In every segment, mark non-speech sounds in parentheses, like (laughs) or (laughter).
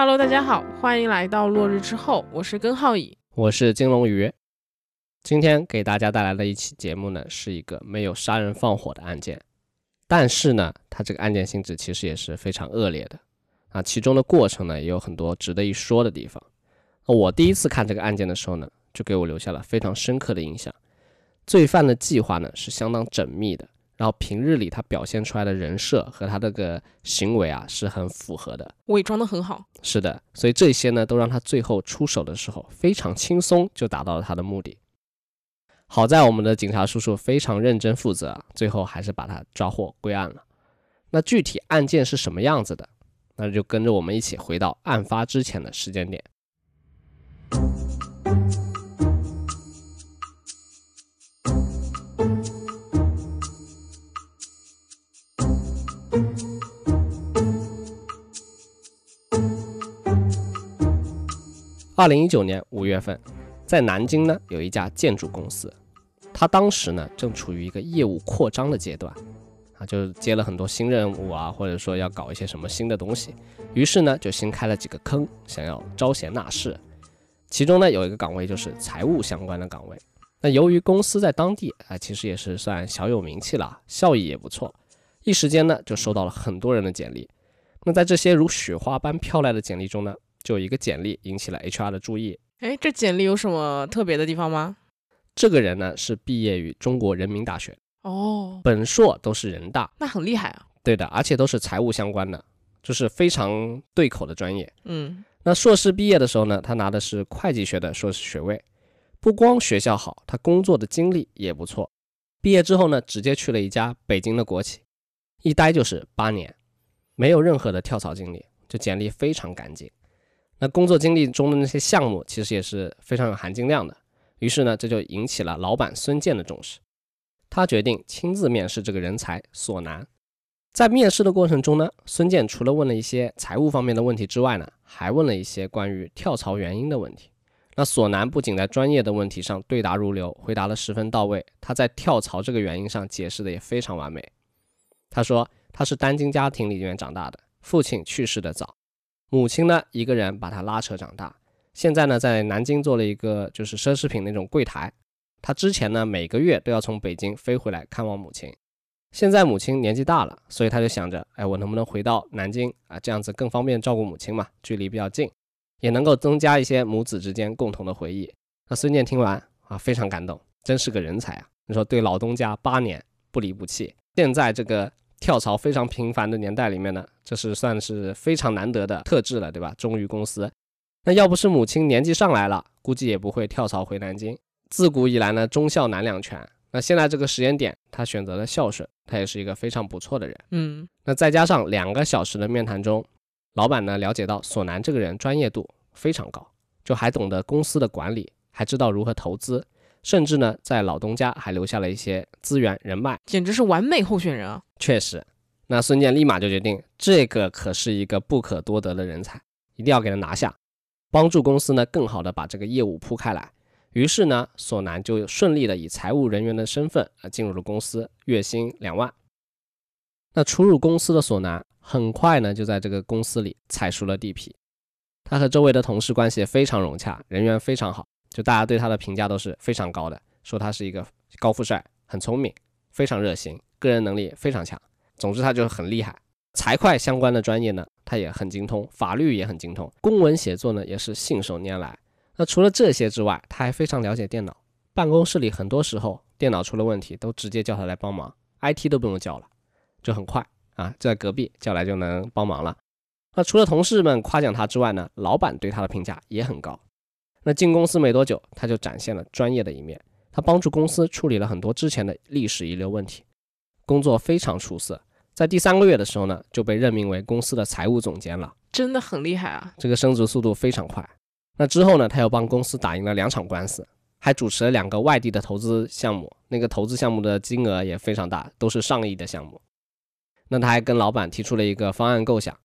Hello，大家好，欢迎来到落日之后，我是根浩乙，我是金龙鱼。今天给大家带来的一期节目呢，是一个没有杀人放火的案件，但是呢，它这个案件性质其实也是非常恶劣的啊，其中的过程呢，也有很多值得一说的地方。我第一次看这个案件的时候呢，就给我留下了非常深刻的印象。罪犯的计划呢是相当缜密的，然后平日里他表现出来的人设和他这个行为啊是很符合的，伪装的很好。是的，所以这些呢都让他最后出手的时候非常轻松，就达到了他的目的。好在我们的警察叔叔非常认真负责，最后还是把他抓获归案了。那具体案件是什么样子的？那就跟着我们一起回到案发之前的时间点。二零一九年五月份，在南京呢有一家建筑公司，他当时呢正处于一个业务扩张的阶段，啊，就接了很多新任务啊，或者说要搞一些什么新的东西，于是呢就新开了几个坑，想要招贤纳士。其中呢有一个岗位就是财务相关的岗位。那由于公司在当地啊其实也是算小有名气了，效益也不错，一时间呢就收到了很多人的简历。那在这些如雪花般飘来的简历中呢。就有一个简历引起了 HR 的注意。哎，这简历有什么特别的地方吗？这个人呢是毕业于中国人民大学，哦，本硕都是人大，那很厉害啊。对的，而且都是财务相关的，就是非常对口的专业。嗯，那硕士毕业的时候呢，他拿的是会计学的硕士学位。不光学校好，他工作的经历也不错。毕业之后呢，直接去了一家北京的国企，一待就是八年，没有任何的跳槽经历，这简历非常干净。那工作经历中的那些项目其实也是非常有含金量的，于是呢，这就引起了老板孙健的重视。他决定亲自面试这个人才索南。在面试的过程中呢，孙健除了问了一些财务方面的问题之外呢，还问了一些关于跳槽原因的问题。那索南不仅在专业的问题上对答如流，回答的十分到位，他在跳槽这个原因上解释的也非常完美。他说他是单亲家庭里面长大的，父亲去世的早。母亲呢，一个人把他拉扯长大，现在呢，在南京做了一个就是奢侈品那种柜台。他之前呢，每个月都要从北京飞回来看望母亲。现在母亲年纪大了，所以他就想着，哎，我能不能回到南京啊？这样子更方便照顾母亲嘛，距离比较近，也能够增加一些母子之间共同的回忆。那孙健听完啊，非常感动，真是个人才啊！你说对老东家八年不离不弃，现在这个。跳槽非常频繁的年代里面呢，这是算是非常难得的特质了，对吧？忠于公司。那要不是母亲年纪上来了，估计也不会跳槽回南京。自古以来呢，忠孝难两全。那现在这个时间点，他选择了孝顺，他也是一个非常不错的人。嗯，那再加上两个小时的面谈中，老板呢了解到索南这个人专业度非常高，就还懂得公司的管理，还知道如何投资。甚至呢，在老东家还留下了一些资源人脉，简直是完美候选人啊！确实，那孙健立马就决定，这个可是一个不可多得的人才，一定要给他拿下，帮助公司呢更好的把这个业务铺开来。于是呢，索南就顺利的以财务人员的身份啊进入了公司，月薪两万。那初入公司的索南，很快呢就在这个公司里踩熟了地皮，他和周围的同事关系非常融洽，人缘非常好。就大家对他的评价都是非常高的，说他是一个高富帅，很聪明，非常热心，个人能力非常强。总之，他就很厉害。财会相关的专业呢，他也很精通，法律也很精通，公文写作呢也是信手拈来。那除了这些之外，他还非常了解电脑。办公室里很多时候电脑出了问题，都直接叫他来帮忙，IT 都不用叫了，就很快啊，就在隔壁叫来就能帮忙了。那除了同事们夸奖他之外呢，老板对他的评价也很高。那进公司没多久，他就展现了专业的一面。他帮助公司处理了很多之前的历史遗留问题，工作非常出色。在第三个月的时候呢，就被任命为公司的财务总监了，真的很厉害啊！这个升职速度非常快。那之后呢，他又帮公司打赢了两场官司，还主持了两个外地的投资项目，那个投资项目的金额也非常大，都是上亿的项目。那他还跟老板提出了一个方案构想，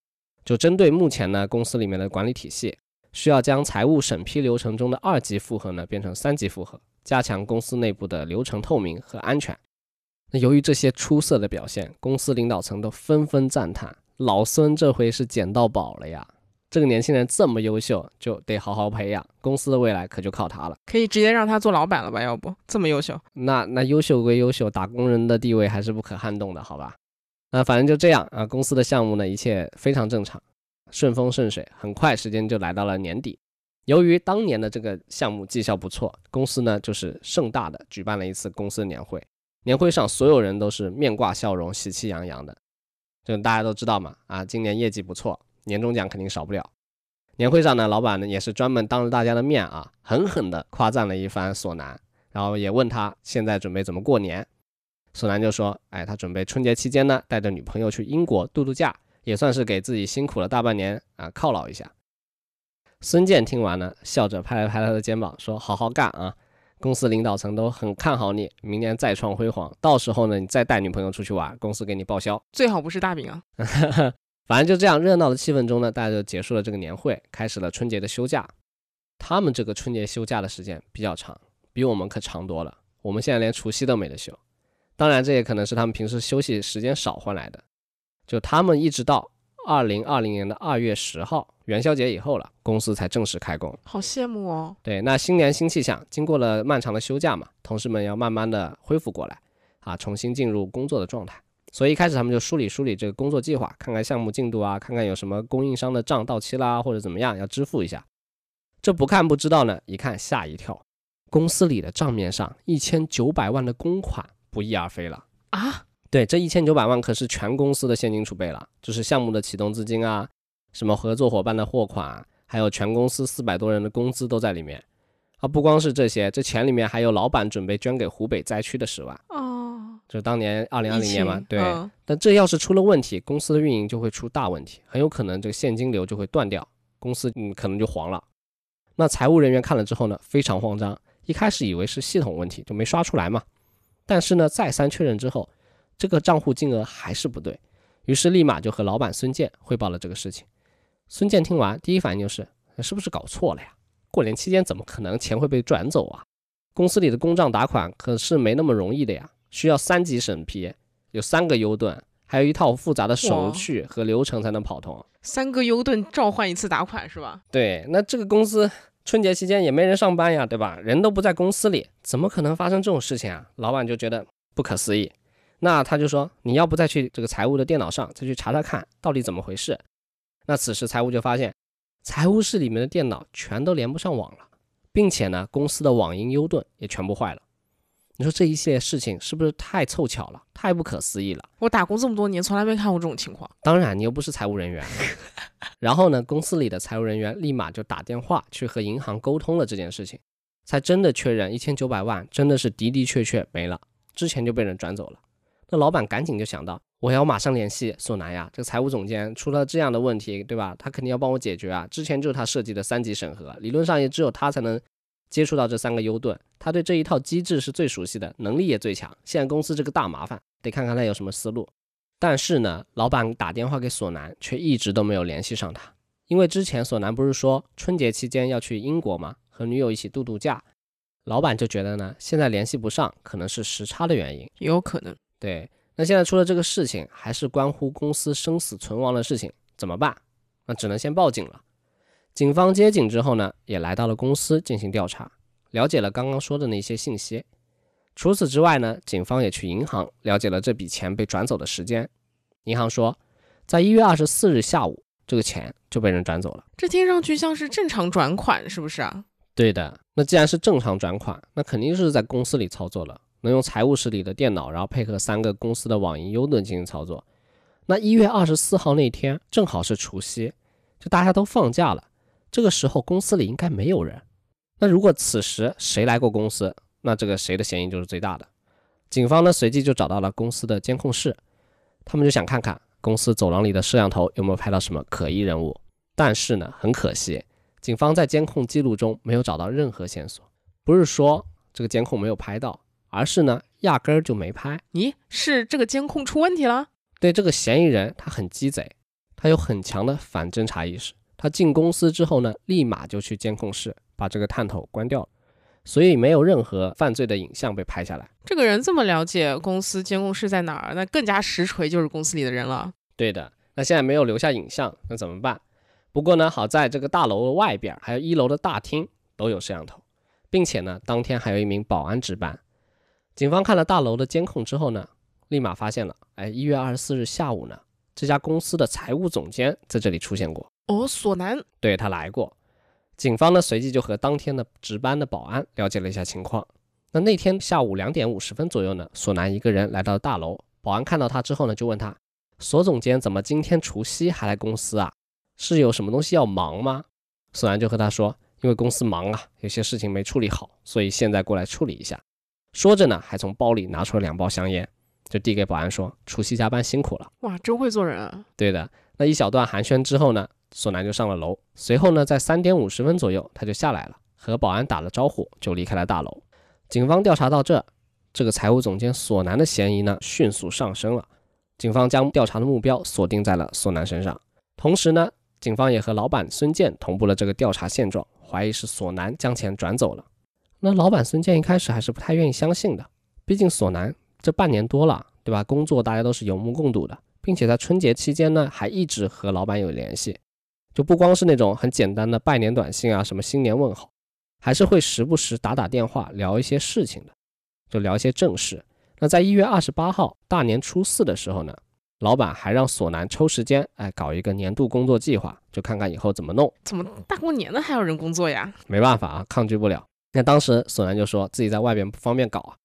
就针对目前呢公司里面的管理体系。需要将财务审批流程中的二级复核呢变成三级复核，加强公司内部的流程透明和安全。那由于这些出色的表现，公司领导层都纷纷赞叹：老孙这回是捡到宝了呀！这个年轻人这么优秀，就得好好培养，公司的未来可就靠他了。可以直接让他做老板了吧？要不这么优秀？那那优秀归优秀，打工人的地位还是不可撼动的，好吧？那反正就这样啊，公司的项目呢，一切非常正常，顺风顺水。很快时间就来到了年底，由于当年的这个项目绩效不错，公司呢就是盛大的举办了一次公司年会。年会上所有人都是面挂笑容，喜气洋洋的。就大家都知道嘛，啊，今年业绩不错，年终奖肯定少不了。年会上呢，老板呢也是专门当着大家的面啊，狠狠地夸赞了一番索南，然后也问他现在准备怎么过年。索南就说：“哎，他准备春节期间呢，带着女朋友去英国度度假，也算是给自己辛苦了大半年啊犒劳一下。”孙健听完呢，笑着拍了拍他的肩膀，说：“好好干啊，公司领导层都很看好你，明年再创辉煌。到时候呢，你再带女朋友出去玩，公司给你报销，最好不是大饼啊。(laughs) ”反正就这样热闹的气氛中呢，大家就结束了这个年会，开始了春节的休假。他们这个春节休假的时间比较长，比我们可长多了。我们现在连除夕都没得休。当然，这也可能是他们平时休息时间少换来的。就他们一直到二零二零年的二月十号元宵节以后了，公司才正式开工。好羡慕哦。对，那新年新气象，经过了漫长的休假嘛，同事们要慢慢的恢复过来，啊，重新进入工作的状态。所以一开始他们就梳理梳理这个工作计划，看看项目进度啊，看看有什么供应商的账到期啦，或者怎么样要支付一下。这不看不知道呢，一看吓一跳，公司里的账面上一千九百万的公款。不翼而飞了啊！对，这一千九百万可是全公司的现金储备了，就是项目的启动资金啊，什么合作伙伴的货款，还有全公司四百多人的工资都在里面啊！不光是这些，这钱里面还有老板准备捐给湖北灾区的十万哦，就当年二零二零年嘛，对。但这要是出了问题，公司的运营就会出大问题，很有可能这个现金流就会断掉，公司嗯可能就黄了。那财务人员看了之后呢，非常慌张，一开始以为是系统问题，就没刷出来嘛。但是呢，再三确认之后，这个账户金额还是不对，于是立马就和老板孙健汇报了这个事情。孙健听完，第一反应就是，是不是搞错了呀？过年期间怎么可能钱会被转走啊？公司里的公账打款可是没那么容易的呀，需要三级审批，有三个 U 盾，还有一套复杂的手续和流程才能跑通。三个 U 盾召唤一次打款是吧？对，那这个公司。春节期间也没人上班呀，对吧？人都不在公司里，怎么可能发生这种事情啊？老板就觉得不可思议，那他就说：“你要不再去这个财务的电脑上再去查查看，到底怎么回事？”那此时财务就发现，财务室里面的电脑全都连不上网了，并且呢，公司的网银 U 盾也全部坏了。你说这一系列事情是不是太凑巧了，太不可思议了？我打工这么多年，从来没看过这种情况。当然，你又不是财务人员。(laughs) 然后呢，公司里的财务人员立马就打电话去和银行沟通了这件事情，才真的确认一千九百万真的是的的确确没了，之前就被人转走了。那老板赶紧就想到，我要马上联系索南呀，这个财务总监出了这样的问题，对吧？他肯定要帮我解决啊。之前就是他设计的三级审核，理论上也只有他才能。接触到这三个 U 盾，他对这一套机制是最熟悉的，能力也最强。现在公司这个大麻烦，得看看他有什么思路。但是呢，老板打电话给索南，却一直都没有联系上他。因为之前索南不是说春节期间要去英国吗？和女友一起度度假。老板就觉得呢，现在联系不上，可能是时差的原因，也有可能。对，那现在出了这个事情，还是关乎公司生死存亡的事情，怎么办？那只能先报警了。警方接警之后呢，也来到了公司进行调查，了解了刚刚说的那些信息。除此之外呢，警方也去银行了解了这笔钱被转走的时间。银行说，在一月二十四日下午，这个钱就被人转走了。这听上去像是正常转款，是不是啊？对的。那既然是正常转款，那肯定是在公司里操作了，能用财务室里的电脑，然后配合三个公司的网银 U 盾进行操作。那一月二十四号那天正好是除夕，就大家都放假了。这个时候公司里应该没有人，那如果此时谁来过公司，那这个谁的嫌疑就是最大的。警方呢随即就找到了公司的监控室，他们就想看看公司走廊里的摄像头有没有拍到什么可疑人物。但是呢，很可惜，警方在监控记录中没有找到任何线索。不是说这个监控没有拍到，而是呢压根儿就没拍。咦，是这个监控出问题了？对，这个嫌疑人他很鸡贼，他有很强的反侦查意识。他进公司之后呢，立马就去监控室把这个探头关掉了，所以没有任何犯罪的影像被拍下来。这个人这么了解公司监控室在哪儿，那更加实锤就是公司里的人了。对的，那现在没有留下影像，那怎么办？不过呢，好在这个大楼的外边还有一楼的大厅都有摄像头，并且呢，当天还有一名保安值班。警方看了大楼的监控之后呢，立马发现了，哎，一月二十四日下午呢，这家公司的财务总监在这里出现过。哦，索南，对他来过。警方呢，随即就和当天的值班的保安了解了一下情况。那那天下午两点五十分左右呢，索南一个人来到大楼，保安看到他之后呢，就问他：“索总监怎么今天除夕还来公司啊？是有什么东西要忙吗？”索南就和他说：“因为公司忙啊，有些事情没处理好，所以现在过来处理一下。”说着呢，还从包里拿出了两包香烟，就递给保安说：“除夕加班辛苦了。”哇，真会做人啊！对的，那一小段寒暄之后呢，索南就上了楼。随后呢，在三点五十分左右，他就下来了，和保安打了招呼，就离开了大楼。警方调查到这，这个财务总监索南的嫌疑呢，迅速上升了。警方将调查的目标锁定在了索南身上。同时呢，警方也和老板孙健同步了这个调查现状，怀疑是索南将钱转走了。那老板孙健一开始还是不太愿意相信的，毕竟索南这半年多了，对吧？工作大家都是有目共睹的，并且在春节期间呢，还一直和老板有联系，就不光是那种很简单的拜年短信啊，什么新年问候，还是会时不时打打电话聊一些事情的，就聊一些正事。那在一月二十八号大年初四的时候呢，老板还让索南抽时间，哎，搞一个年度工作计划，就看看以后怎么弄。怎么大过年的还要人工作呀？没办法啊，抗拒不了。那当时索南就说自己在外边不方便搞啊，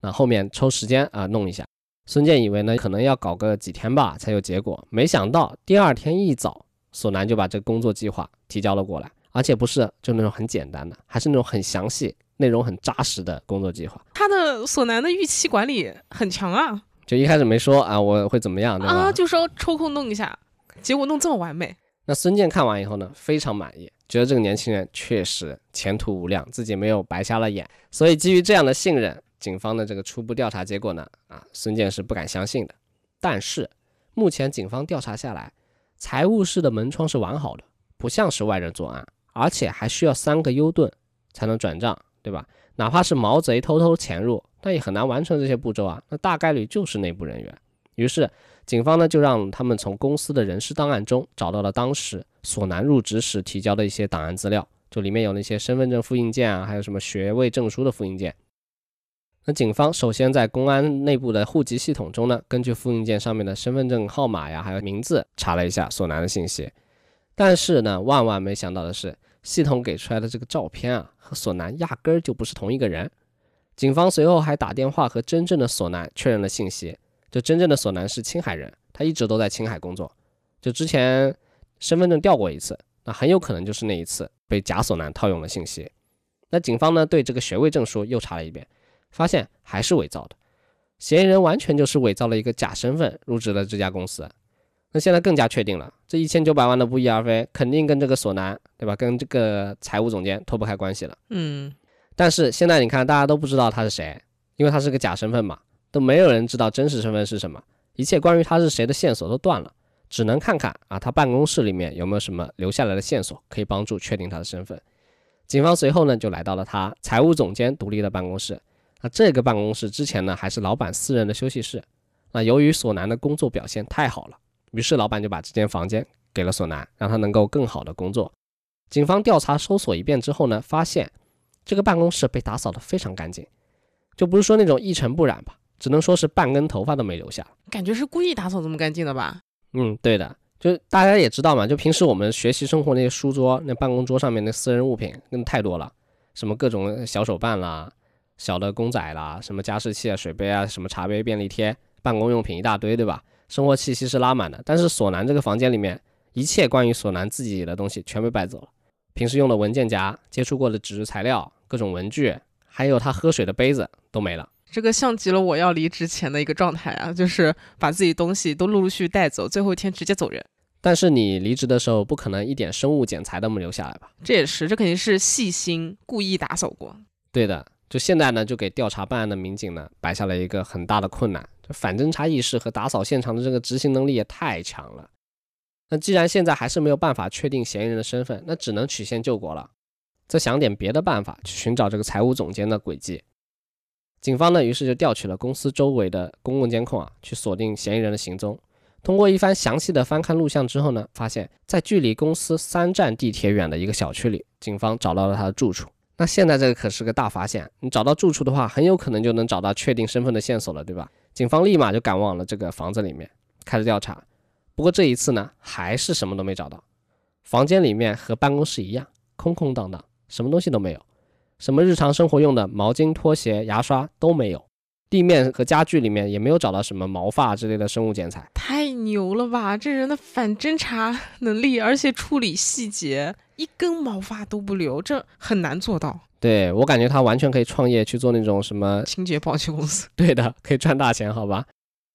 那后面抽时间啊弄一下。孙健以为呢可能要搞个几天吧才有结果，没想到第二天一早，索南就把这工作计划提交了过来，而且不是就那种很简单的，还是那种很详细、内容很扎实的工作计划。他的索南的预期管理很强啊，就一开始没说啊我会怎么样，对吧？啊，就说抽空弄一下，结果弄这么完美。那孙健看完以后呢，非常满意。觉得这个年轻人确实前途无量，自己没有白瞎了眼，所以基于这样的信任，警方的这个初步调查结果呢，啊，孙健是不敢相信的。但是目前警方调查下来，财务室的门窗是完好的，不像是外人作案，而且还需要三个 U 盾才能转账，对吧？哪怕是毛贼偷偷潜入，那也很难完成这些步骤啊，那大概率就是内部人员。于是。警方呢就让他们从公司的人事档案中找到了当时索南入职时提交的一些档案资料，就里面有那些身份证复印件啊，还有什么学位证书的复印件。那警方首先在公安内部的户籍系统中呢，根据复印件上面的身份证号码呀，还有名字查了一下索南的信息，但是呢，万万没想到的是，系统给出来的这个照片啊，和索南压根儿就不是同一个人。警方随后还打电话和真正的索南确认了信息。就真正的索南是青海人，他一直都在青海工作。就之前身份证调过一次，那很有可能就是那一次被假索南套用了信息。那警方呢对这个学位证书又查了一遍，发现还是伪造的，嫌疑人完全就是伪造了一个假身份入职了这家公司。那现在更加确定了，这一千九百万的不翼而飞，肯定跟这个索南对吧？跟这个财务总监脱不开关系了。嗯，但是现在你看，大家都不知道他是谁，因为他是个假身份嘛。都没有人知道真实身份是什么，一切关于他是谁的线索都断了，只能看看啊，他办公室里面有没有什么留下来的线索可以帮助确定他的身份。警方随后呢就来到了他财务总监独立的办公室，那这个办公室之前呢还是老板私人的休息室。那由于索南的工作表现太好了，于是老板就把这间房间给了索南，让他能够更好的工作。警方调查搜索一遍之后呢，发现这个办公室被打扫得非常干净，就不是说那种一尘不染吧。只能说是半根头发都没留下，感觉是故意打扫这么干净的吧？嗯，对的，就大家也知道嘛，就平时我们学习生活那些书桌、那办公桌上面那私人物品，那太多了，什么各种小手办啦、小的公仔啦、什么加湿器啊、水杯啊、什么茶杯、便利贴、办公用品一大堆，对吧？生活气息是拉满的。但是索南这个房间里面，一切关于索南自己的东西全被搬走了，平时用的文件夹、接触过的纸质材料、各种文具，还有他喝水的杯子都没了。这个像极了我要离职前的一个状态啊，就是把自己东西都陆陆续续带走，最后一天直接走人。但是你离职的时候，不可能一点生物检材都没留下来吧？这也是，这肯定是细心故意打扫过。对的，就现在呢，就给调查办案的民警呢摆下了一个很大的困难，就反侦查意识和打扫现场的这个执行能力也太强了。那既然现在还是没有办法确定嫌疑人的身份，那只能曲线救国了，再想点别的办法去寻找这个财务总监的轨迹。警方呢，于是就调取了公司周围的公共监控啊，去锁定嫌疑人的行踪。通过一番详细的翻看录像之后呢，发现，在距离公司三站地铁远的一个小区里，警方找到了他的住处。那现在这个可是个大发现，你找到住处的话，很有可能就能找到确定身份的线索了，对吧？警方立马就赶往了这个房子里面，开始调查。不过这一次呢，还是什么都没找到。房间里面和办公室一样，空空荡荡，什么东西都没有，什么日常生活用的毛巾、拖鞋、牙刷都没有。地面和家具里面也没有找到什么毛发之类的生物建材，太牛了吧！这人的反侦查能力，而且处理细节，一根毛发都不留，这很难做到。对我感觉他完全可以创业去做那种什么清洁保洁公司。对的，可以赚大钱，好吧？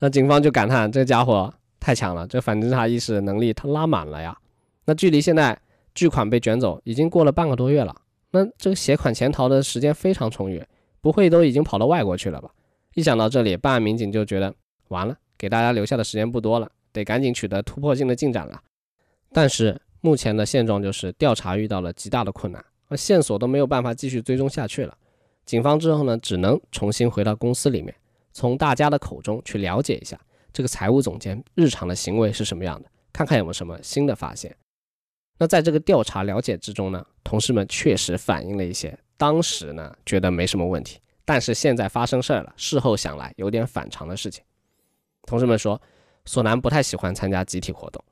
那警方就感叹这家伙太强了，这反侦查意识能力他拉满了呀。那距离现在巨款被卷走已经过了半个多月了，那这个携款潜逃的时间非常充裕，不会都已经跑到外国去了吧？一想到这里，办案民警就觉得完了，给大家留下的时间不多了，得赶紧取得突破性的进展了。但是目前的现状就是调查遇到了极大的困难，而线索都没有办法继续追踪下去了。警方之后呢，只能重新回到公司里面，从大家的口中去了解一下这个财务总监日常的行为是什么样的，看看有没有什么新的发现。那在这个调查了解之中呢，同事们确实反映了一些当时呢觉得没什么问题。但是现在发生事儿了，事后想来有点反常的事情。同事们说，索南不太喜欢参加集体活动，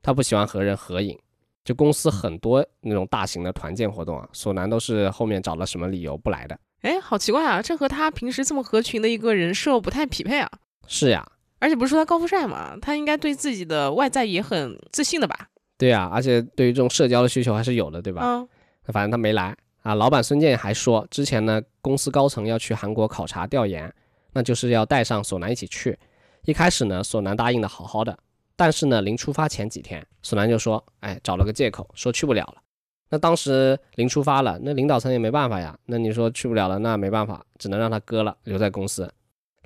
他不喜欢和人合影。就公司很多那种大型的团建活动啊，索南都是后面找了什么理由不来的。哎，好奇怪啊，这和他平时这么合群的一个人设不太匹配啊。是呀，而且不是说他高富帅嘛，他应该对自己的外在也很自信的吧？对呀，而且对于这种社交的需求还是有的，对吧？嗯，反正他没来。啊，老板孙健还说，之前呢，公司高层要去韩国考察调研，那就是要带上索南一起去。一开始呢，索南答应的好好的，但是呢，临出发前几天，索南就说，哎，找了个借口说去不了了。那当时临出发了，那领导层也没办法呀。那你说去不了了，那没办法，只能让他搁了，留在公司。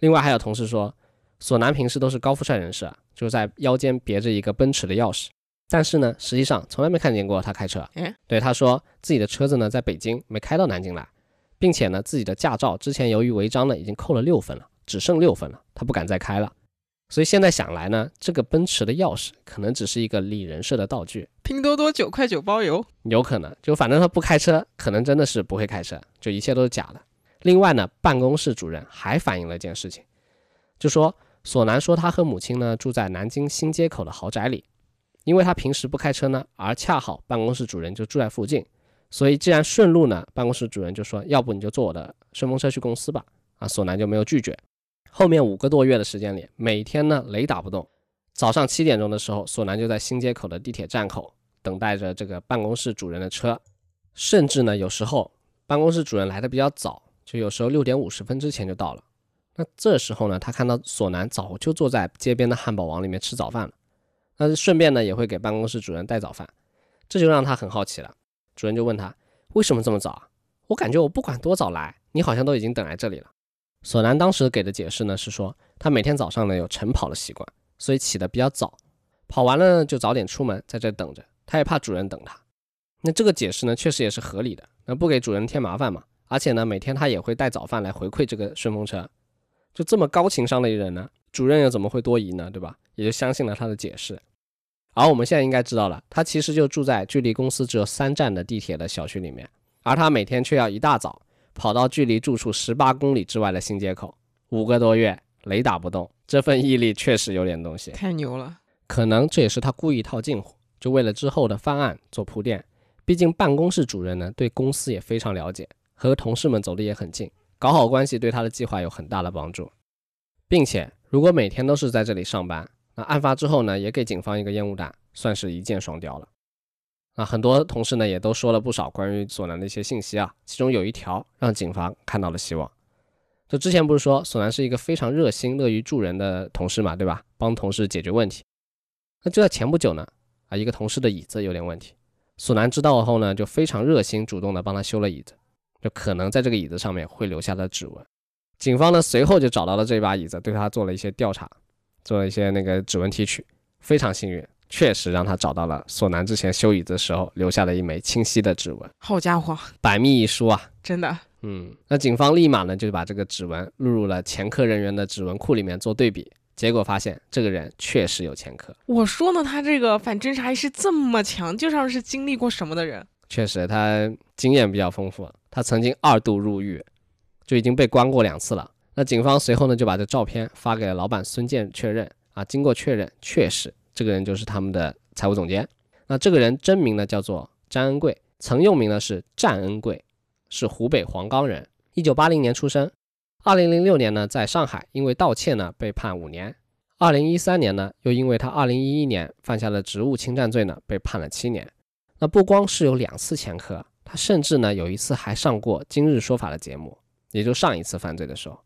另外还有同事说，索南平时都是高富帅人士，就在腰间别着一个奔驰的钥匙。但是呢，实际上从来没看见过他开车。嗯，对，他说自己的车子呢在北京没开到南京来，并且呢自己的驾照之前由于违章呢已经扣了六分了，只剩六分了，他不敢再开了。所以现在想来呢，这个奔驰的钥匙可能只是一个理人设的道具。拼多多九块九包邮，有可能，就反正他不开车，可能真的是不会开车，就一切都是假的。另外呢，办公室主任还反映了一件事情，就说索南说他和母亲呢住在南京新街口的豪宅里。因为他平时不开车呢，而恰好办公室主任就住在附近，所以既然顺路呢，办公室主任就说：“要不你就坐我的顺风车去公司吧。”啊，索南就没有拒绝。后面五个多月的时间里，每天呢雷打不动。早上七点钟的时候，索南就在新街口的地铁站口等待着这个办公室主任的车，甚至呢有时候办公室主任来的比较早，就有时候六点五十分之前就到了。那这时候呢，他看到索南早就坐在街边的汉堡王里面吃早饭了。那顺便呢，也会给办公室主任带早饭，这就让他很好奇了。主任就问他为什么这么早啊？我感觉我不管多早来，你好像都已经等来这里了。索南当时给的解释呢是说，他每天早上呢有晨跑的习惯，所以起得比较早，跑完了就早点出门，在这等着。他也怕主任等他。那这个解释呢确实也是合理的，那不给主任添麻烦嘛。而且呢每天他也会带早饭来回馈这个顺风车，就这么高情商的一人呢。主任又怎么会多疑呢？对吧？也就相信了他的解释。而我们现在应该知道了，他其实就住在距离公司只有三站的地铁的小区里面，而他每天却要一大早跑到距离住处十八公里之外的新街口，五个多月雷打不动，这份毅力确实有点东西，太牛了。可能这也是他故意套近乎，就为了之后的翻案做铺垫。毕竟办公室主任呢，对公司也非常了解，和同事们走得也很近，搞好关系对他的计划有很大的帮助，并且。如果每天都是在这里上班，那案发之后呢，也给警方一个烟雾弹，算是一箭双雕了。啊，很多同事呢也都说了不少关于索南的一些信息啊，其中有一条让警方看到了希望。就之前不是说索南是一个非常热心、乐于助人的同事嘛，对吧？帮同事解决问题。那就在前不久呢，啊，一个同事的椅子有点问题，索南知道后呢，就非常热心、主动的帮他修了椅子，就可能在这个椅子上面会留下的指纹。警方呢随后就找到了这把椅子，对他做了一些调查，做了一些那个指纹提取，非常幸运，确实让他找到了索南之前修椅子的时候留下的一枚清晰的指纹。好家伙，百密一疏啊！真的，嗯，那警方立马呢就把这个指纹录入了前科人员的指纹库里面做对比，结果发现这个人确实有前科。我说呢，他这个反侦查意识这么强，就像是经历过什么的人。确实，他经验比较丰富，他曾经二度入狱，就已经被关过两次了。那警方随后呢就把这照片发给了老板孙健确认啊，经过确认，确实这个人就是他们的财务总监。那这个人真名呢叫做詹恩贵，曾用名呢是战恩贵，是湖北黄冈人，一九八零年出生，二零零六年呢在上海因为盗窃呢被判五年，二零一三年呢又因为他二零一一年犯下了职务侵占罪呢被判了七年。那不光是有两次前科，他甚至呢有一次还上过《今日说法》的节目，也就上一次犯罪的时候，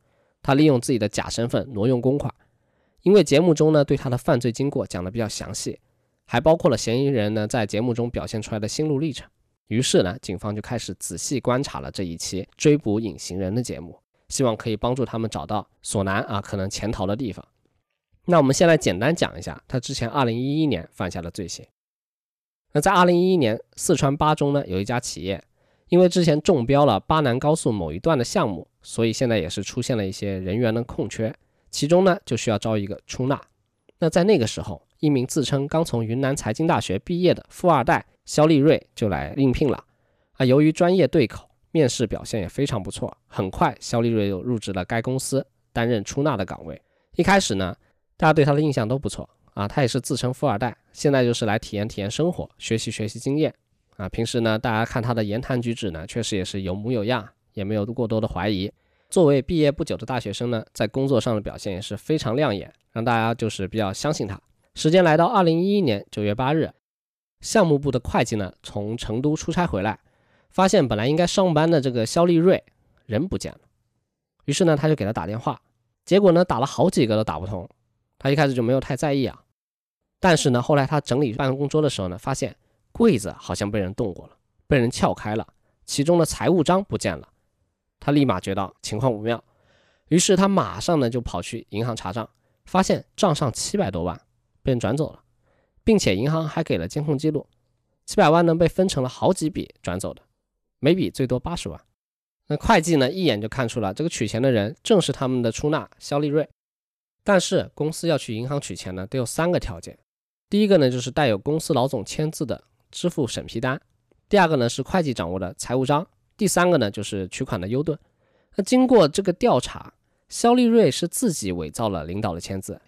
他利用自己的假身份挪用公款。因为节目中呢对他的犯罪经过讲的比较详细，还包括了嫌疑人呢在节目中表现出来的心路历程。于是呢，警方就开始仔细观察了这一期追捕隐形人的节目，希望可以帮助他们找到索南啊可能潜逃的地方。那我们先来简单讲一下他之前二零一一年犯下的罪行。那在二零一一年，四川巴中呢有一家企业，因为之前中标了巴南高速某一段的项目，所以现在也是出现了一些人员的空缺，其中呢就需要招一个出纳。那在那个时候，一名自称刚从云南财经大学毕业的富二代肖立瑞就来应聘了。啊，由于专业对口，面试表现也非常不错，很快肖立瑞就入职了该公司，担任出纳的岗位。一开始呢，大家对他的印象都不错。啊，他也是自称富二代，现在就是来体验体验生活，学习学习经验。啊，平时呢，大家看他的言谈举止呢，确实也是有模有样，也没有过多的怀疑。作为毕业不久的大学生呢，在工作上的表现也是非常亮眼，让大家就是比较相信他。时间来到二零一一年九月八日，项目部的会计呢从成都出差回来，发现本来应该上班的这个肖立瑞人不见了，于是呢他就给他打电话，结果呢打了好几个都打不通，他一开始就没有太在意啊。但是呢，后来他整理办公桌的时候呢，发现柜子好像被人动过了，被人撬开了，其中的财务章不见了。他立马觉得情况不妙，于是他马上呢就跑去银行查账，发现账上七百多万被人转走了，并且银行还给了监控记录，七百万呢被分成了好几笔转走的，每笔最多八十万。那会计呢一眼就看出了这个取钱的人正是他们的出纳肖立瑞，但是公司要去银行取钱呢，得有三个条件。第一个呢，就是带有公司老总签字的支付审批单；第二个呢，是会计掌握的财务章；第三个呢，就是取款的优盾。那经过这个调查，肖立瑞是自己伪造了领导的签字，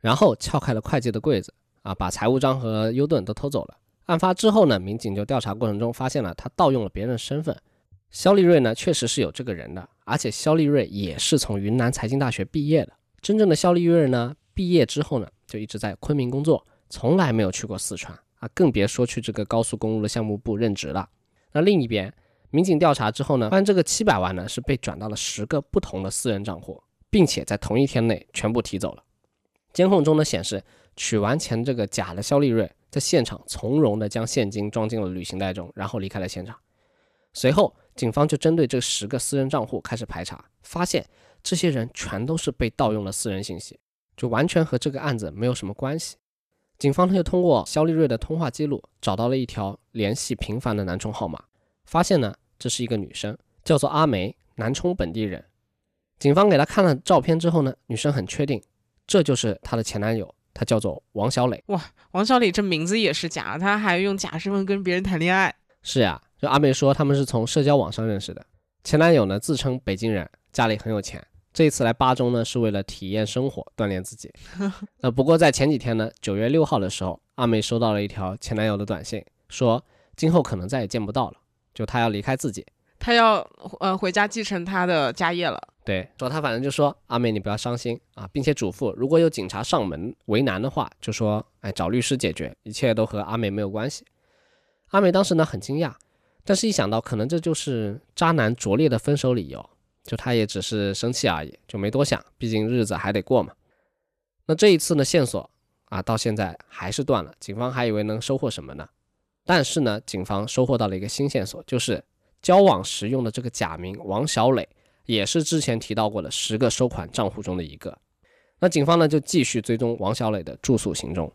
然后撬开了会计的柜子，啊，把财务章和优盾都偷走了。案发之后呢，民警就调查过程中发现了他盗用了别人的身份。肖立瑞呢，确实是有这个人的，而且肖立瑞也是从云南财经大学毕业的。真正的肖立瑞呢，毕业之后呢，就一直在昆明工作。从来没有去过四川啊，更别说去这个高速公路的项目部任职了。那另一边，民警调查之后呢，发现这个七百万呢是被转到了十个不同的私人账户，并且在同一天内全部提走了。监控中呢显示，取完钱这个假的肖立瑞在现场从容地将现金装进了旅行袋中，然后离开了现场。随后，警方就针对这十个私人账户开始排查，发现这些人全都是被盗用了私人信息，就完全和这个案子没有什么关系。警方呢就通过肖立瑞的通话记录找到了一条联系频繁的南充号码，发现呢这是一个女生，叫做阿梅，南充本地人。警方给她看了照片之后呢，女生很确定这就是她的前男友，他叫做王小磊。哇，王小磊这名字也是假，他还用假身份跟别人谈恋爱。是呀，就阿梅说他们是从社交网上认识的，前男友呢自称北京人，家里很有钱。这一次来巴中呢，是为了体验生活，锻炼自己。(laughs) 呃，不过在前几天呢，九月六号的时候，阿美收到了一条前男友的短信，说今后可能再也见不到了，就他要离开自己，他要呃回家继承他的家业了。对，说他反正就说阿美你不要伤心啊，并且嘱咐如果有警察上门为难的话，就说哎找律师解决，一切都和阿美没有关系。阿美当时呢很惊讶，但是一想到可能这就是渣男拙劣的分手理由。就他也只是生气而已，就没多想，毕竟日子还得过嘛。那这一次呢，线索啊，到现在还是断了。警方还以为能收获什么呢？但是呢，警方收获到了一个新线索，就是交往时用的这个假名王小磊，也是之前提到过的十个收款账户中的一个。那警方呢，就继续追踪王小磊的住宿行踪。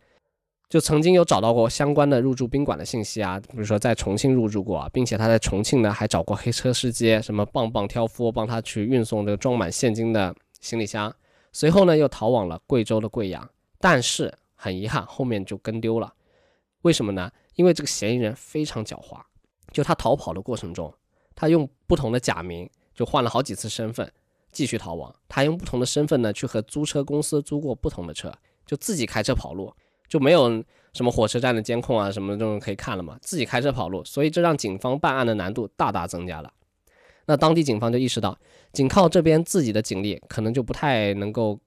就曾经有找到过相关的入住宾馆的信息啊，比如说在重庆入住过，并且他在重庆呢还找过黑车司机，什么棒棒挑夫帮他去运送这个装满现金的行李箱，随后呢又逃往了贵州的贵阳，但是很遗憾后面就跟丢了。为什么呢？因为这个嫌疑人非常狡猾，就他逃跑的过程中，他用不同的假名，就换了好几次身份继续逃亡。他用不同的身份呢去和租车公司租过不同的车，就自己开车跑路，就没有什么火车站的监控啊什么这种可以看了嘛，自己开车跑路，所以这让警方办案的难度大大增加了。那当地警方就意识到，仅靠这边自己的警力可能就不太能够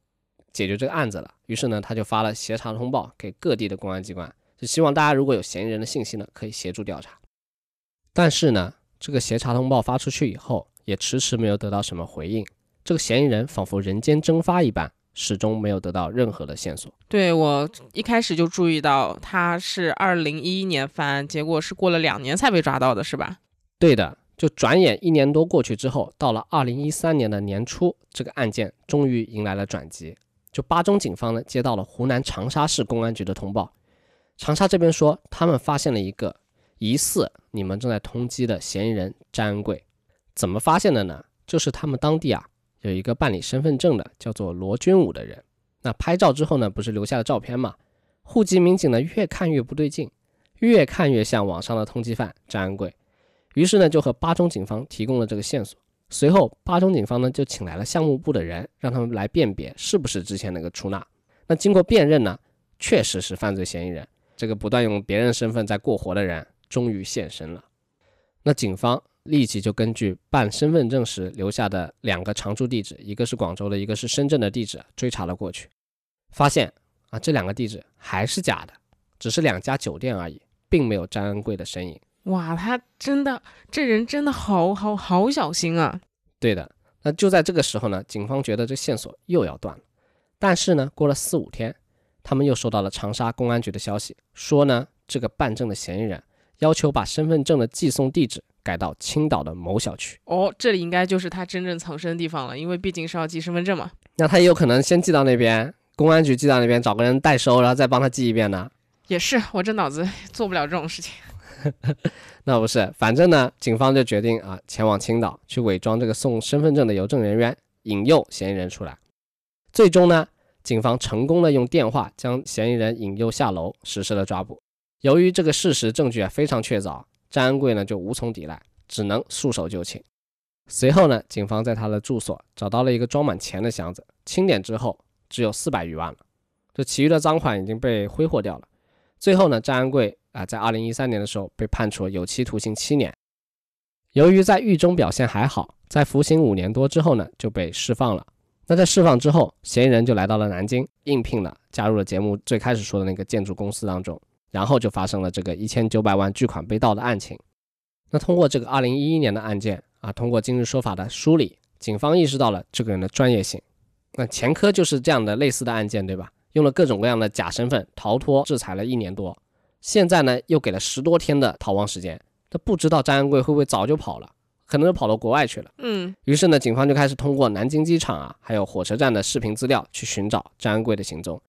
解决这个案子了，于是呢，他就发了协查通报给各地的公安机关。就希望大家如果有嫌疑人的信息呢，可以协助调查。但是呢，这个协查通报发出去以后，也迟迟没有得到什么回应。这个嫌疑人仿佛人间蒸发一般，始终没有得到任何的线索。对我一开始就注意到他是二零一一年犯案，结果是过了两年才被抓到的，是吧？对的，就转眼一年多过去之后，到了二零一三年的年初，这个案件终于迎来了转机。就巴中警方呢，接到了湖南长沙市公安局的通报。长沙这边说，他们发现了一个疑似你们正在通缉的嫌疑人詹恩贵。怎么发现的呢？就是他们当地啊有一个办理身份证的，叫做罗军武的人。那拍照之后呢，不是留下了照片嘛？户籍民警呢越看越不对劲，越看越像网上的通缉犯张安贵。于是呢，就和巴中警方提供了这个线索。随后，巴中警方呢就请来了项目部的人，让他们来辨别是不是之前那个出纳。那经过辨认呢，确实是犯罪嫌疑人。这个不断用别人身份在过活的人终于现身了，那警方立即就根据办身份证时留下的两个常住地址，一个是广州的，一个是深圳的地址，追查了过去，发现啊这两个地址还是假的，只是两家酒店而已，并没有张恩贵的身影。哇，他真的这人真的好好好小心啊！对的，那就在这个时候呢，警方觉得这线索又要断了，但是呢，过了四五天。他们又收到了长沙公安局的消息，说呢，这个办证的嫌疑人要求把身份证的寄送地址改到青岛的某小区。哦，这里应该就是他真正藏身的地方了，因为毕竟是要寄身份证嘛。那他也有可能先寄到那边，公安局寄到那边，找个人代收，然后再帮他寄一遍呢。也是，我这脑子 (laughs) 做不了这种事情。(laughs) 那不是，反正呢，警方就决定啊，前往青岛去伪装这个送身份证的邮政人员，引诱嫌疑人出来。最终呢。警方成功的用电话将嫌疑人引诱下楼，实施了抓捕。由于这个事实证据啊非常确凿，张安贵呢就无从抵赖，只能束手就擒。随后呢，警方在他的住所找到了一个装满钱的箱子，清点之后只有四百余万了，这其余的赃款已经被挥霍掉了。最后呢，张安贵啊在二零一三年的时候被判处有期徒刑七年。由于在狱中表现还好，在服刑五年多之后呢就被释放了。那在释放之后，嫌疑人就来到了南京，应聘了，加入了节目最开始说的那个建筑公司当中，然后就发生了这个一千九百万巨款被盗的案情。那通过这个二零一一年的案件啊，通过今日说法的梳理，警方意识到了这个人的专业性。那前科就是这样的类似的案件，对吧？用了各种各样的假身份逃脱制裁了一年多，现在呢又给了十多天的逃亡时间，他不知道张安贵会不会早就跑了。可能是跑到国外去了。嗯，于是呢，警方就开始通过南京机场啊，还有火车站的视频资料去寻找张安贵的行踪。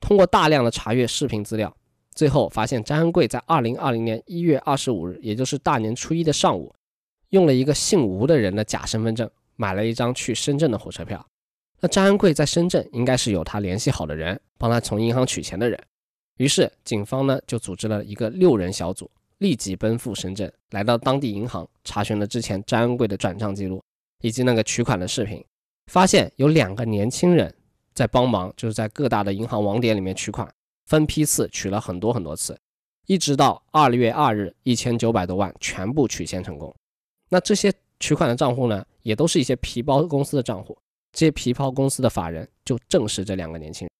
通过大量的查阅视频资料，最后发现张恩贵在二零二零年一月二十五日，也就是大年初一的上午，用了一个姓吴的人的假身份证，买了一张去深圳的火车票。那张恩贵在深圳应该是有他联系好的人，帮他从银行取钱的人。于是警方呢就组织了一个六人小组。立即奔赴深圳，来到当地银行查询了之前张恩贵的转账记录以及那个取款的视频，发现有两个年轻人在帮忙，就是在各大的银行网点里面取款，分批次取了很多很多次，一直到二月二日，一千九百多万全部取现成功。那这些取款的账户呢，也都是一些皮包公司的账户，这些皮包公司的法人就正是这两个年轻人。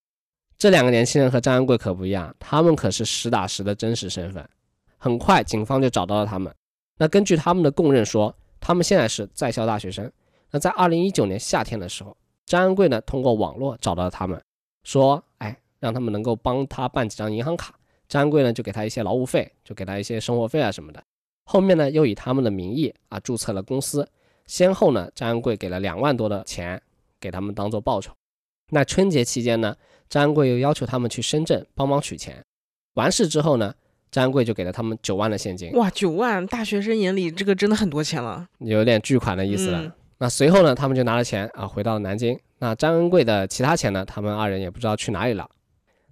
这两个年轻人和张安贵可不一样，他们可是实打实的真实身份。很快，警方就找到了他们。那根据他们的供认说，他们现在是在校大学生。那在二零一九年夏天的时候，张安贵呢通过网络找到了他们，说：“，让他们能够帮他办几张银行卡。”张恩贵呢就给他一些劳务费，就给他一些生活费啊什么的。后面呢又以他们的名义啊注册了公司，先后呢张恩贵给了两万多的钱给他们当做报酬。那春节期间呢，张恩贵又要求他们去深圳帮忙取钱。完事之后呢。张贵就给了他们九万的现金，哇，九万，大学生眼里这个真的很多钱了，有点巨款的意思了。那随后呢，他们就拿了钱啊，回到了南京，那张恩贵的其他钱呢，他们二人也不知道去哪里了。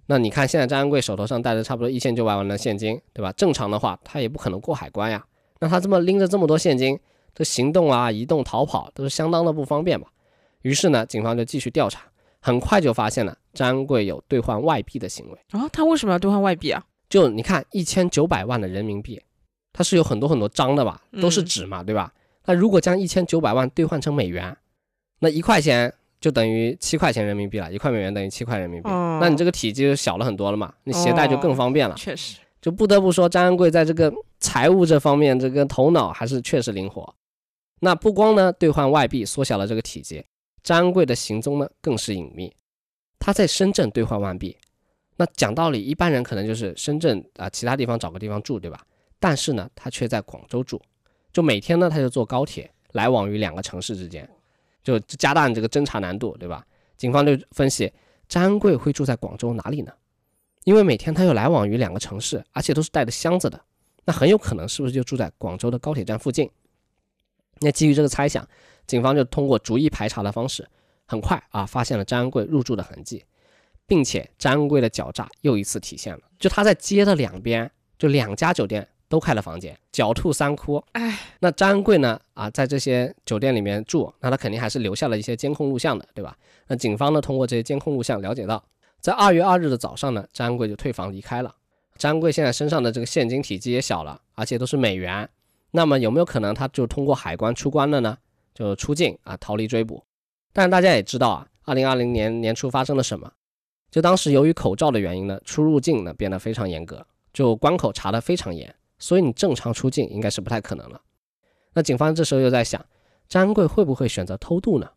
那你看，现在张恩贵手头上带着差不多一千九百万的现金，对吧？正常的话，他也不可能过海关呀。那他这么拎着这么多现金，这行动啊、移动、逃跑都是相当的不方便吧？于是呢，警方就继续调查，很快就发现了张恩贵有兑换外币的行为。啊，他为什么要兑换外币啊？就你看，一千九百万的人民币，它是有很多很多张的吧，都是纸嘛，对吧？那如果将一千九百万兑换成美元，那一块钱就等于七块钱人民币了，一块美元等于七块人民币，那你这个体积就小了很多了嘛，你携带就更方便了。确实，就不得不说张恩贵在这个财务这方面，这个头脑还是确实灵活。那不光呢兑换外币缩小了这个体积，张恩贵的行踪呢更是隐秘。他在深圳兑换外币，那讲道理，一般人可能就是深圳啊，其他地方找个地方住，对吧？但是呢，他却在广州住，就每天呢他就坐高铁来往于两个城市之间。就加大你这个侦查难度，对吧？警方就分析张贵会住在广州哪里呢？因为每天他又来往于两个城市，而且都是带着箱子的，那很有可能是不是就住在广州的高铁站附近？那基于这个猜想，警方就通过逐一排查的方式，很快啊发现了张恩贵入住的痕迹，并且张恩贵的狡诈又一次体现了，就他在街的两边，就两家酒店。都开了房间，狡兔三窟。哎，那张贵呢？啊，在这些酒店里面住，那他肯定还是留下了一些监控录像的，对吧？那警方呢，通过这些监控录像了解到，在二月二日的早上呢，张贵就退房离开了。张贵现在身上的这个现金体积也小了，而且都是美元。那么有没有可能他就通过海关出关了呢？就出境啊，逃离追捕？但是大家也知道啊，二零二零年年初发生了什么？就当时由于口罩的原因呢，出入境呢变得非常严格，就关口查得非常严。所以你正常出境应该是不太可能了。那警方这时候又在想，张恩贵会不会选择偷渡呢？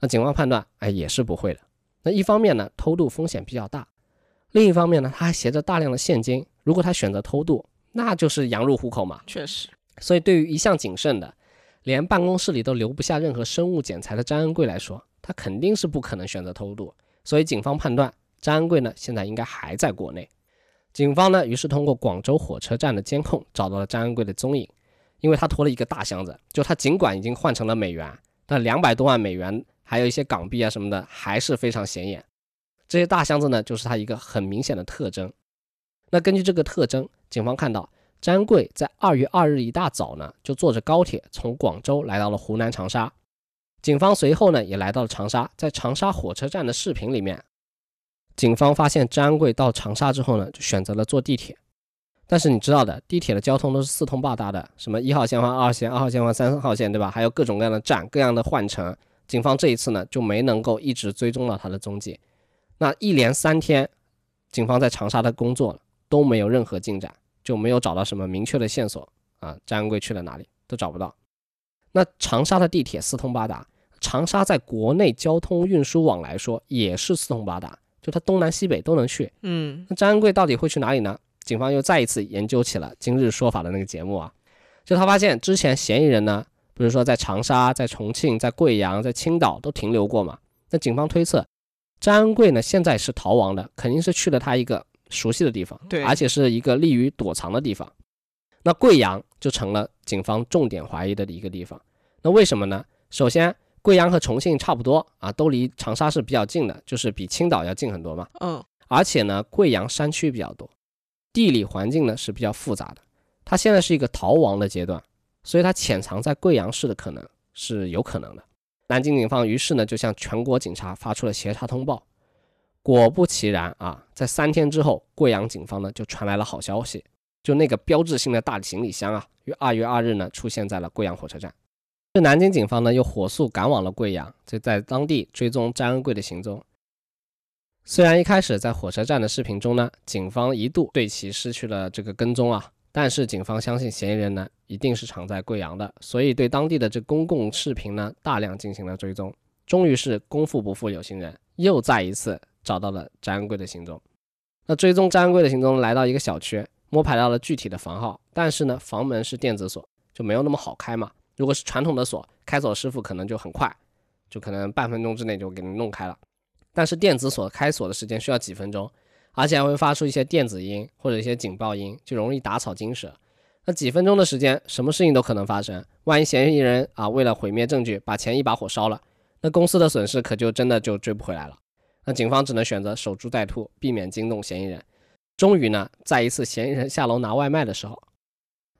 那警方判断，哎，也是不会的。那一方面呢，偷渡风险比较大；另一方面呢，他还携着大量的现金，如果他选择偷渡，那就是羊入虎口嘛。确实。所以对于一向谨慎的，连办公室里都留不下任何生物检材的张恩贵来说，他肯定是不可能选择偷渡。所以警方判断，张恩贵呢，现在应该还在国内。警方呢，于是通过广州火车站的监控找到了张恩贵的踪影，因为他拖了一个大箱子，就他尽管已经换成了美元，但两百多万美元还有一些港币啊什么的还是非常显眼。这些大箱子呢，就是他一个很明显的特征。那根据这个特征，警方看到张贵在二月二日一大早呢，就坐着高铁从广州来到了湖南长沙。警方随后呢，也来到了长沙，在长沙火车站的视频里面。警方发现张贵到长沙之后呢，就选择了坐地铁。但是你知道的，地铁的交通都是四通八达的，什么一号线换二线，二号线换三号线，对吧？还有各种各样的站，各样的换乘。警方这一次呢，就没能够一直追踪到他的踪迹。那一连三天，警方在长沙的工作都没有任何进展，就没有找到什么明确的线索啊。张贵去了哪里都找不到。那长沙的地铁四通八达，长沙在国内交通运输网来说也是四通八达。就他东南西北都能去，嗯，那张恩贵到底会去哪里呢？警方又再一次研究起了《今日说法》的那个节目啊，就他发现之前嫌疑人呢，比如说在长沙、在重庆、在贵阳、在青岛都停留过嘛，那警方推测张恩贵呢现在是逃亡的，肯定是去了他一个熟悉的地方，对，而且是一个利于躲藏的地方，那贵阳就成了警方重点怀疑的一个地方。那为什么呢？首先。贵阳和重庆差不多啊，都离长沙是比较近的，就是比青岛要近很多嘛。嗯，而且呢，贵阳山区比较多，地理环境呢是比较复杂的。他现在是一个逃亡的阶段，所以他潜藏在贵阳市的可能是有可能的。南京警方于是呢就向全国警察发出了协查通报。果不其然啊，在三天之后，贵阳警方呢就传来了好消息，就那个标志性的大行李箱啊，于二月二日呢出现在了贵阳火车站。这南京警方呢，又火速赶往了贵阳，就在当地追踪张恩贵的行踪。虽然一开始在火车站的视频中呢，警方一度对其失去了这个跟踪啊，但是警方相信嫌疑人呢一定是藏在贵阳的，所以对当地的这公共视频呢大量进行了追踪。终于是功夫不负有心人，又再一次找到了张恩贵的行踪。那追踪张恩贵的行踪，来到一个小区，摸排到了具体的房号，但是呢，房门是电子锁，就没有那么好开嘛。如果是传统的锁，开锁师傅可能就很快，就可能半分钟之内就给你弄开了。但是电子锁开锁的时间需要几分钟，而且还会发出一些电子音或者一些警报音，就容易打草惊蛇。那几分钟的时间，什么事情都可能发生。万一嫌疑人啊为了毁灭证据，把钱一把火烧了，那公司的损失可就真的就追不回来了。那警方只能选择守株待兔，避免惊动嫌疑人。终于呢，在一次嫌疑人下楼拿外卖的时候，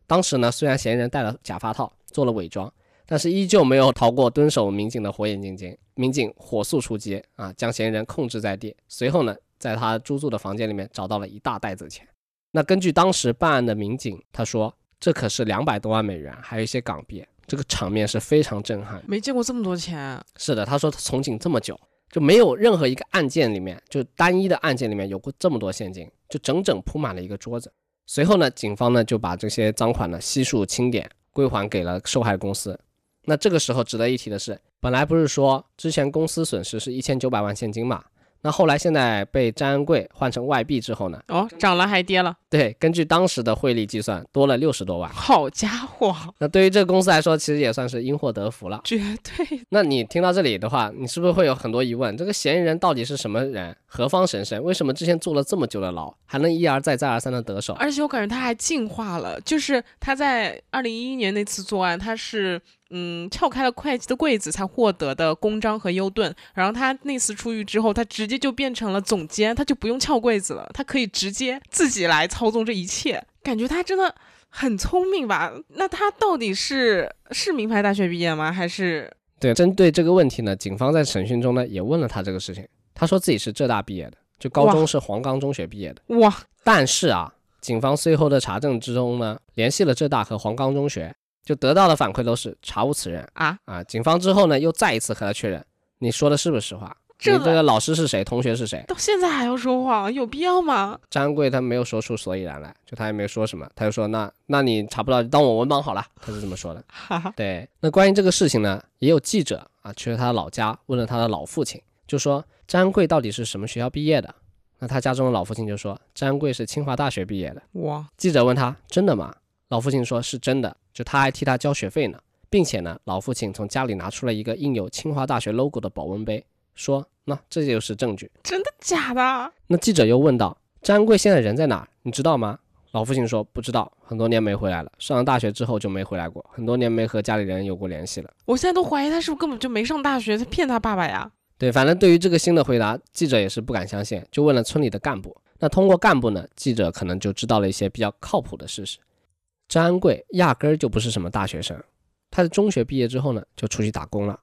当时呢，虽然嫌疑人戴了假发套，做了伪装，但是依旧没有逃过蹲守民警的火眼金睛。民警火速出击啊，将嫌疑人控制在地。随后呢，在他租住的房间里面找到了一大袋子钱。那根据当时办案的民警他说，这可是两百多万美元，还有一些港币，这个场面是非常震撼。没见过这么多钱。是的，他说他从警这么久。就没有任何一个案件里面，就单一的案件里面有过这么多现金，就整整铺满了一个桌子。随后呢，警方呢就把这些赃款呢悉数清点归还给了受害公司。那这个时候值得一提的是，本来不是说之前公司损失是一千九百万现金嘛？那后来现在被张恩贵换成外币之后呢？哦，涨了还跌了？对，根据当时的汇率计算，多了六十多万。好家伙！那对于这个公司来说，其实也算是因祸得福了。绝对。那你听到这里的话，你是不是会有很多疑问？这个嫌疑人到底是什么人？何方神圣？为什么之前坐了这么久的牢，还能一而再、再而三的得手？而且我感觉他还进化了，就是他在二零一一年那次作案，他是。嗯，撬开了会计的柜子才获得的公章和优盾，然后他那次出狱之后，他直接就变成了总监，他就不用撬柜子了，他可以直接自己来操纵这一切，感觉他真的很聪明吧？那他到底是是名牌大学毕业吗？还是？对，针对这个问题呢，警方在审讯中呢也问了他这个事情，他说自己是浙大毕业的，就高中是黄冈中学毕业的。哇！但是啊，警方最后的查证之中呢，联系了浙大和黄冈中学。就得到的反馈都是查无此人啊啊！警方之后呢，又再一次和他确认，你说的是不是实话？这这个老师是谁？同学是谁？到现在还要说谎，有必要吗？张贵他没有说出所以然来，就他也没有说什么，他就说那那你查不到，当我文盲好了，他是这么说的。(laughs) 对，那关于这个事情呢，也有记者啊去了他的老家，问了他的老父亲，就说张贵到底是什么学校毕业的？那他家中的老父亲就说张贵是清华大学毕业的。哇！记者问他真的吗？老父亲说是真的。就他还替他交学费呢，并且呢，老父亲从家里拿出了一个印有清华大学 logo 的保温杯，说：“那这就是证据。”真的假的？那记者又问道：“张贵现在人在哪？你知道吗？”老父亲说：“不知道，很多年没回来了。上了大学之后就没回来过，很多年没和家里人有过联系了。”我现在都怀疑他是不是根本就没上大学，他骗他爸爸呀？对，反正对于这个新的回答，记者也是不敢相信，就问了村里的干部。那通过干部呢，记者可能就知道了一些比较靠谱的事实。张安贵压根儿就不是什么大学生，他在中学毕业之后呢，就出去打工了。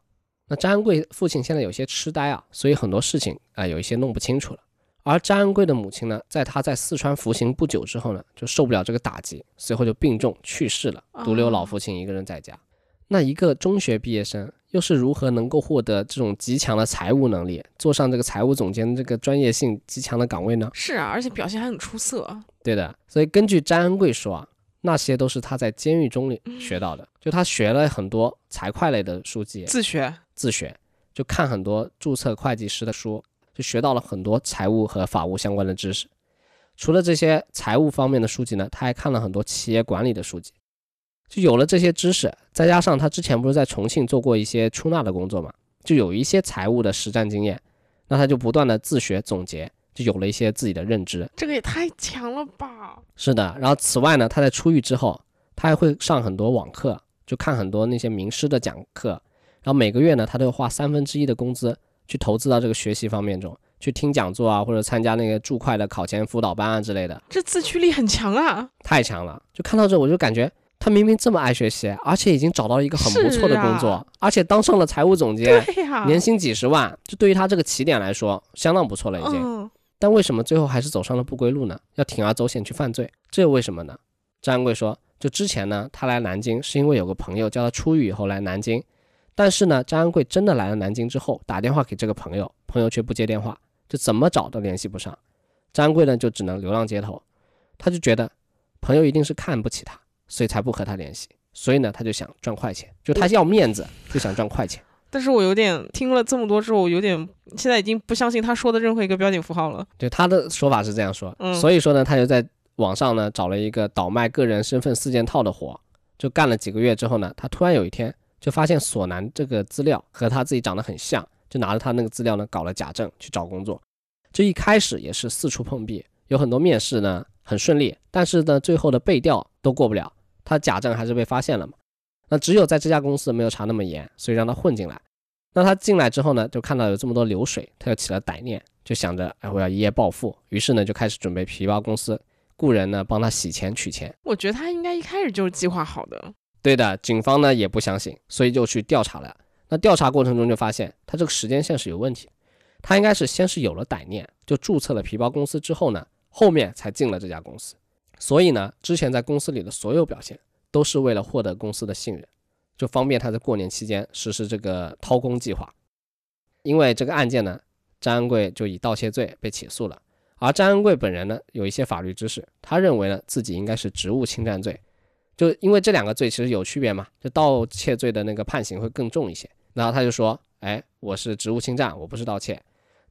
那张安贵父亲现在有些痴呆啊，所以很多事情啊有一些弄不清楚了。而张安贵的母亲呢，在他在四川服刑不久之后呢，就受不了这个打击，随后就病重去世了，独留老父亲一个人在家。那一个中学毕业生又是如何能够获得这种极强的财务能力，坐上这个财务总监这个专业性极强的岗位呢？是啊，而且表现还很出色。对的，所以根据张安贵说啊。那些都是他在监狱中里学到的，就他学了很多财会类的书籍，自学自学，就看很多注册会计师的书，就学到了很多财务和法务相关的知识。除了这些财务方面的书籍呢，他还看了很多企业管理的书籍，就有了这些知识，再加上他之前不是在重庆做过一些出纳的工作嘛，就有一些财务的实战经验，那他就不断的自学总结。就有了一些自己的认知，这个也太强了吧！是的，然后此外呢，他在出狱之后，他还会上很多网课，就看很多那些名师的讲课，然后每个月呢，他都要花三分之一的工资去投资到这个学习方面中，去听讲座啊，或者参加那个注会的考前辅导班啊之类的。这自驱力很强啊！太强了！就看到这，我就感觉他明明这么爱学习，而且已经找到了一个很不错的工作，而且当上了财务总监，年薪几十万，就对于他这个起点来说，相当不错了已经。但为什么最后还是走上了不归路呢？要铤而走险去犯罪，这又为什么呢？张安贵说，就之前呢，他来南京是因为有个朋友叫他出狱以后来南京，但是呢，张安贵真的来了南京之后，打电话给这个朋友，朋友却不接电话，就怎么找都联系不上，张安贵呢就只能流浪街头，他就觉得朋友一定是看不起他，所以才不和他联系，所以呢，他就想赚快钱，就他要面子，就想赚快钱。但是我有点听了这么多之后，我有点现在已经不相信他说的任何一个标点符号了。对他的说法是这样说，所以说呢，他就在网上呢找了一个倒卖个人身份四件套的活，就干了几个月之后呢，他突然有一天就发现索南这个资料和他自己长得很像，就拿着他那个资料呢搞了假证去找工作。就一开始也是四处碰壁，有很多面试呢很顺利，但是呢最后的背调都过不了，他假证还是被发现了嘛。那只有在这家公司没有查那么严，所以让他混进来。那他进来之后呢，就看到有这么多流水，他就起了歹念，就想着，哎，我要一夜暴富。于是呢，就开始准备皮包公司，雇人呢帮他洗钱取钱。我觉得他应该一开始就是计划好的。对的，警方呢也不相信，所以就去调查了。那调查过程中就发现，他这个时间线是有问题。他应该是先是有了歹念，就注册了皮包公司之后呢，后面才进了这家公司。所以呢，之前在公司里的所有表现，都是为了获得公司的信任。就方便他在过年期间实施这个掏空计划，因为这个案件呢，张安贵就以盗窃罪被起诉了。而张安贵本人呢，有一些法律知识，他认为呢自己应该是职务侵占罪，就因为这两个罪其实有区别嘛，就盗窃罪的那个判刑会更重一些。然后他就说，哎，我是职务侵占，我不是盗窃。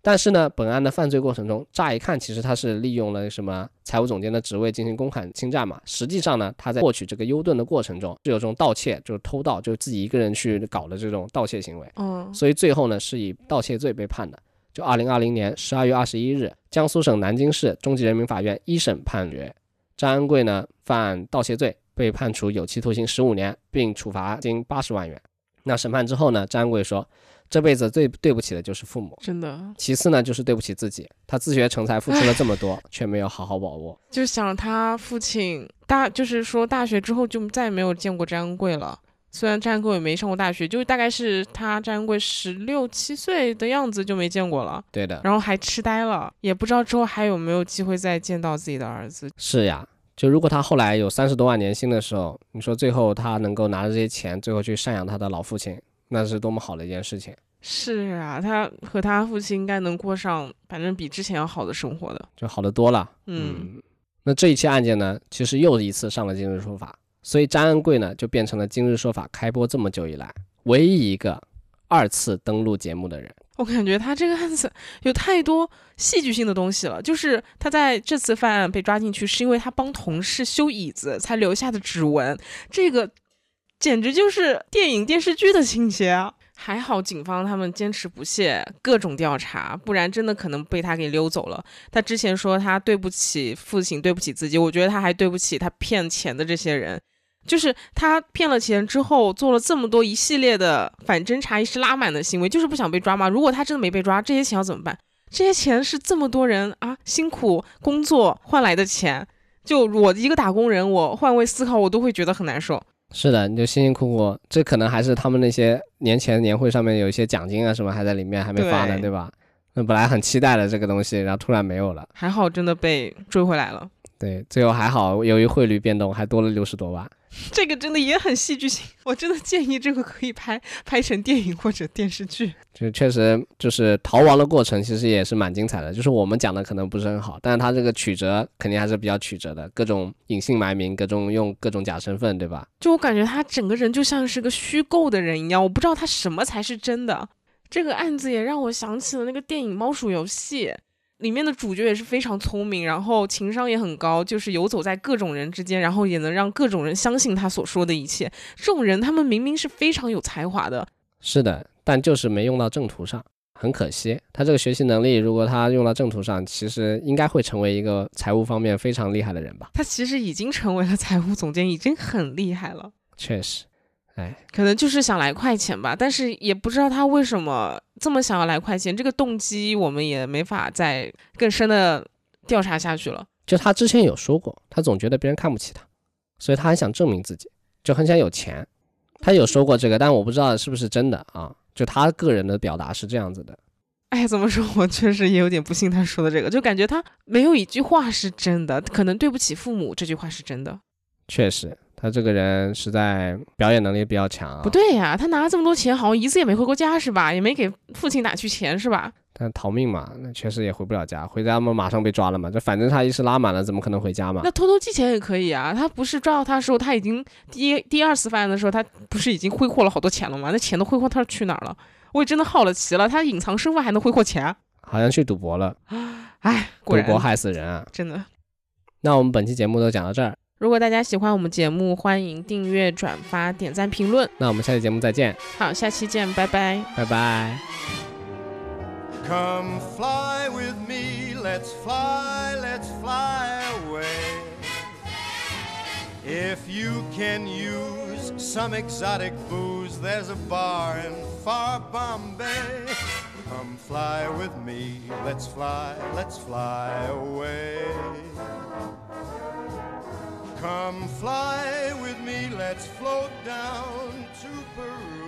但是呢，本案的犯罪过程中，乍一看其实他是利用了什么财务总监的职位进行公款侵占嘛。实际上呢，他在获取这个优盾的过程中是有这种盗窃，就是偷盗，就是自己一个人去搞的这种盗窃行为。嗯，所以最后呢是以盗窃罪被判的。就二零二零年十二月二十一日，江苏省南京市中级人民法院一审判决张安贵呢犯盗窃罪，被判处有期徒刑十五年，并处罚金八十万元。那审判之后呢，张安贵说。这辈子最对不起的就是父母，真的。其次呢，就是对不起自己，他自学成才，付出了这么多，(laughs) 却没有好好把握。就想他父亲大，就是说大学之后就再也没有见过张恩贵了。虽然张恩贵也没上过大学，就大概是他张恩贵十六七岁的样子就没见过了。对的。然后还痴呆了，也不知道之后还有没有机会再见到自己的儿子。是呀，就如果他后来有三十多万年薪的时候，你说最后他能够拿着这些钱，最后去赡养他的老父亲。那是多么好的一件事情！是啊，他和他父亲应该能过上，反正比之前要好的生活的，就好的多了。嗯，那这一期案件呢，其实又一次上了今日说法，所以张恩贵呢就变成了今日说法开播这么久以来唯一一个二次登录节目的人。我感觉他这个案子有太多戏剧性的东西了，就是他在这次犯案被抓进去，是因为他帮同事修椅子才留下的指纹，这个。简直就是电影电视剧的情节啊！还好警方他们坚持不懈，各种调查，不然真的可能被他给溜走了。他之前说他对不起父亲，对不起自己，我觉得他还对不起他骗钱的这些人。就是他骗了钱之后，做了这么多一系列的反侦查意识拉满的行为，就是不想被抓吗？如果他真的没被抓，这些钱要怎么办？这些钱是这么多人啊辛苦工作换来的钱，就我一个打工人，我换位思考，我都会觉得很难受。是的，你就辛辛苦苦，这可能还是他们那些年前年会上面有一些奖金啊什么还在里面还没发呢，对吧？那本来很期待的这个东西，然后突然没有了，还好真的被追回来了。对，最后还好，由于汇率变动，还多了六十多万。(laughs) 这个真的也很戏剧性，我真的建议这个可以拍拍成电影或者电视剧。就确实就是逃亡的过程，其实也是蛮精彩的。就是我们讲的可能不是很好，但是他这个曲折肯定还是比较曲折的，各种隐姓埋名，各种用各种假身份，对吧？就我感觉他整个人就像是个虚构的人一样，我不知道他什么才是真的。这个案子也让我想起了那个电影《猫鼠游戏》。里面的主角也是非常聪明，然后情商也很高，就是游走在各种人之间，然后也能让各种人相信他所说的一切。这种人，他们明明是非常有才华的。是的，但就是没用到正途上，很可惜。他这个学习能力，如果他用到正途上，其实应该会成为一个财务方面非常厉害的人吧。他其实已经成为了财务总监，已经很厉害了。确实。哎，可能就是想来快钱吧，但是也不知道他为什么这么想要来快钱，这个动机我们也没法再更深的调查下去了。就他之前有说过，他总觉得别人看不起他，所以他很想证明自己，就很想有钱。他有说过这个，但我不知道是不是真的啊。就他个人的表达是这样子的。哎，怎么说？我确实也有点不信他说的这个，就感觉他没有一句话是真的。可能对不起父母这句话是真的。确实。他这个人实在表演能力比较强。不对呀，他拿了这么多钱，好像一次也没回过家是吧？也没给父亲打去钱是吧？但逃命嘛，那确实也回不了家，回家嘛马上被抓了嘛。这反正他一时拉满了，怎么可能回家嘛？那偷偷寄钱也可以啊。他不是抓到他的时候，他已经第一第二次犯案的时候，他不是已经挥霍了好多钱了吗？那钱都挥霍他去哪儿了？我也真的好了奇了，他隐藏身份还能挥霍钱？好像去赌博了。哎，赌博害死人啊！真的。那我们本期节目就讲到这儿。如果大家喜欢我们节目，欢迎订阅、转发、点赞、评论。那我们下期节目再见。好，下期见，拜拜，拜拜。Come fly with me, let's fly, let's fly away. If you can use some exotic booze. There's a bar in far Bombay. Come fly with me, let's fly, let's fly away. Come fly with me, let's float down to Peru.